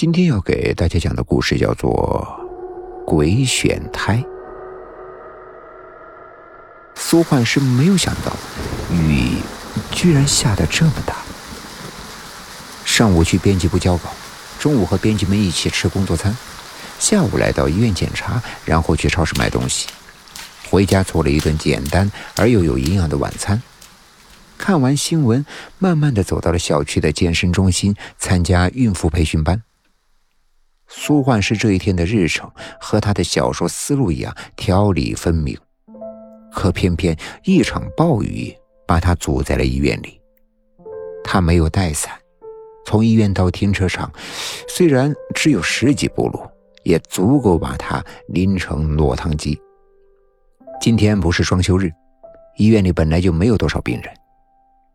今天要给大家讲的故事叫做《鬼选胎》。苏焕师没有想到雨居然下得这么大。上午去编辑部交稿，中午和编辑们一起吃工作餐，下午来到医院检查，然后去超市买东西，回家做了一顿简单而又有营养的晚餐。看完新闻，慢慢的走到了小区的健身中心参加孕妇培训班。苏焕师这一天的日程和他的小说思路一样条理分明，可偏偏一场暴雨把他阻在了医院里。他没有带伞，从医院到停车场，虽然只有十几步路，也足够把他淋成落汤鸡。今天不是双休日，医院里本来就没有多少病人，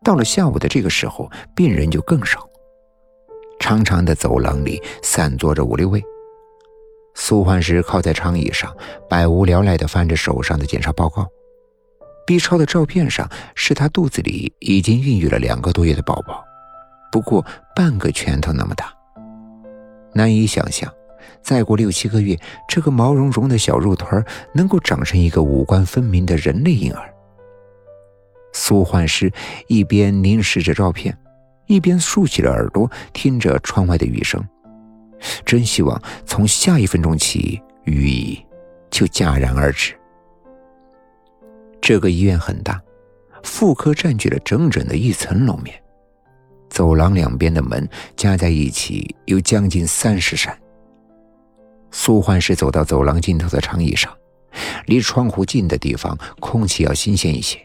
到了下午的这个时候，病人就更少。长长的走廊里散坐着五六位。苏焕石靠在长椅上，百无聊赖地翻着手上的检查报告。B 超的照片上是他肚子里已经孕育了两个多月的宝宝，不过半个拳头那么大。难以想象，再过六七个月，这个毛茸茸的小肉团能够长成一个五官分明的人类婴儿。苏焕师一边凝视着照片。一边竖起了耳朵，听着窗外的雨声，真希望从下一分钟起，雨就戛然而止。这个医院很大，妇科占据了整整的一层楼面，走廊两边的门加在一起有将近三十扇。苏焕是走到走廊尽头的长椅上，离窗户近的地方空气要新鲜一些。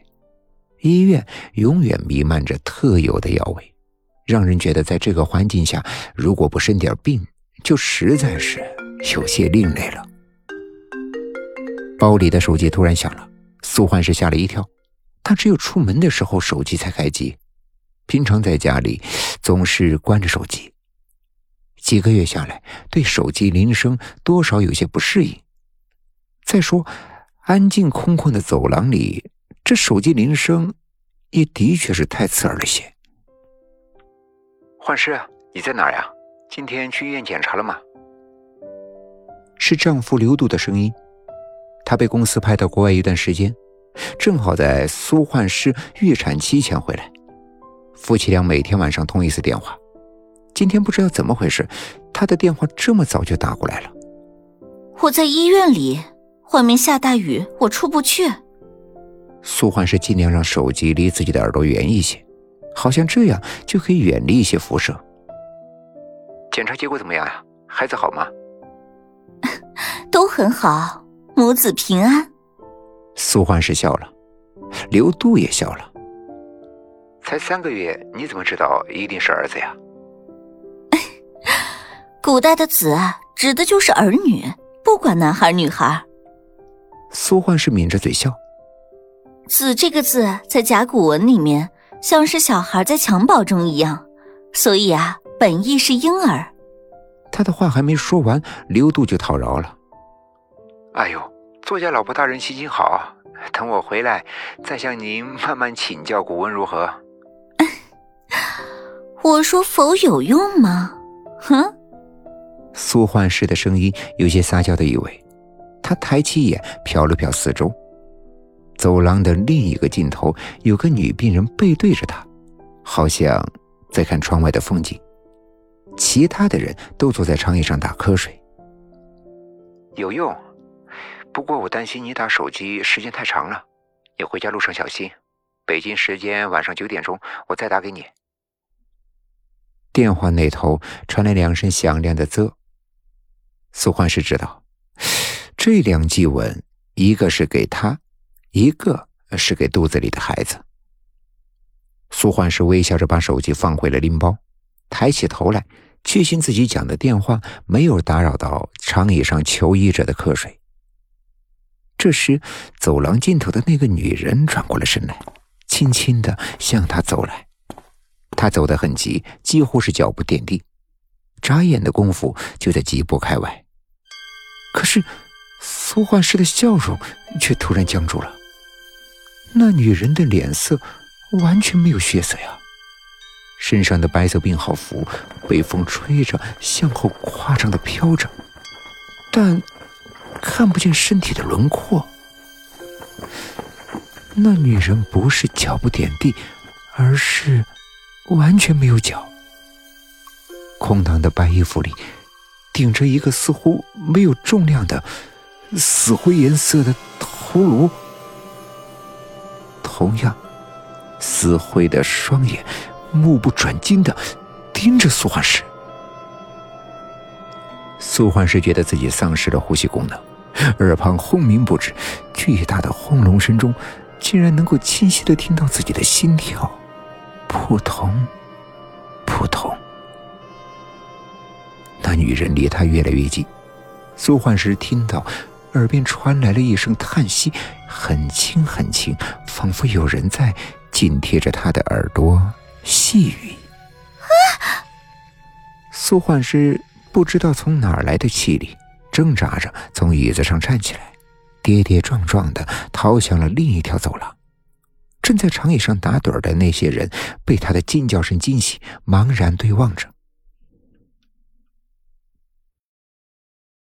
医院永远弥漫着特有的药味。让人觉得，在这个环境下，如果不生点病，就实在是有些另类了。包里的手机突然响了，苏焕是吓了一跳。他只有出门的时候手机才开机，平常在家里总是关着手机。几个月下来，对手机铃声多少有些不适应。再说，安静空旷的走廊里，这手机铃声也的确是太刺耳了些。幻师，你在哪儿呀？今天去医院检查了吗？是丈夫刘度的声音。他被公司派到国外一段时间，正好在苏幻师预产期前回来。夫妻俩每天晚上通一次电话。今天不知道怎么回事，他的电话这么早就打过来了。我在医院里，外面下大雨，我出不去。苏焕是尽量让手机离自己的耳朵远一些。好像这样就可以远离一些辐射。检查结果怎么样呀？孩子好吗？都很好，母子平安。苏焕是笑了，刘度也笑了。才三个月，你怎么知道一定是儿子呀？古代的子啊指的就是儿女，不管男孩女孩。苏焕是抿着嘴笑。子这个字在甲骨文里面。像是小孩在襁褓中一样，所以啊，本意是婴儿。他的话还没说完，刘度就讨饶了：“哎呦，作家老婆大人心情好，等我回来再向您慢慢请教古文如何？” 我说否有用吗？哼！苏焕师的声音有些撒娇的意味，他抬起眼瞟了瞟四周。走廊的另一个尽头，有个女病人背对着他，好像在看窗外的风景。其他的人都坐在长椅上打瞌睡。有用，不过我担心你打手机时间太长了，你回家路上小心。北京时间晚上九点钟，我再打给你。电话那头传来两声响亮的“啧”。苏焕是知道，这两记吻，一个是给他。一个是给肚子里的孩子。苏焕是微笑着把手机放回了拎包，抬起头来，确信自己讲的电话没有打扰到长椅上求医者的瞌睡。这时，走廊尽头的那个女人转过了身来，轻轻的向他走来。他走得很急，几乎是脚步点地，眨眼的功夫就在几步开外。可是，苏焕师的笑容却突然僵住了。那女人的脸色完全没有血色呀，身上的白色病号服被风吹着向后夸张的飘着，但看不见身体的轮廓。那女人不是脚不点地，而是完全没有脚。空荡的白衣服里，顶着一个似乎没有重量的死灰颜色的头颅。同样，死灰的双眼。目不转睛的盯着苏焕石，苏焕石觉得自己丧失了呼吸功能，耳旁轰鸣不止，巨大的轰隆声中，竟然能够清晰的听到自己的心跳，扑通，扑通。那女人离他越来越近，苏焕石听到耳边传来了一声叹息，很轻很轻，仿佛有人在紧贴着他的耳朵。细语。苏焕师不知道从哪儿来的气力，挣扎着从椅子上站起来，跌跌撞撞的逃向了另一条走廊。正在长椅上打盹的那些人被他的惊叫声惊醒，茫然对望着。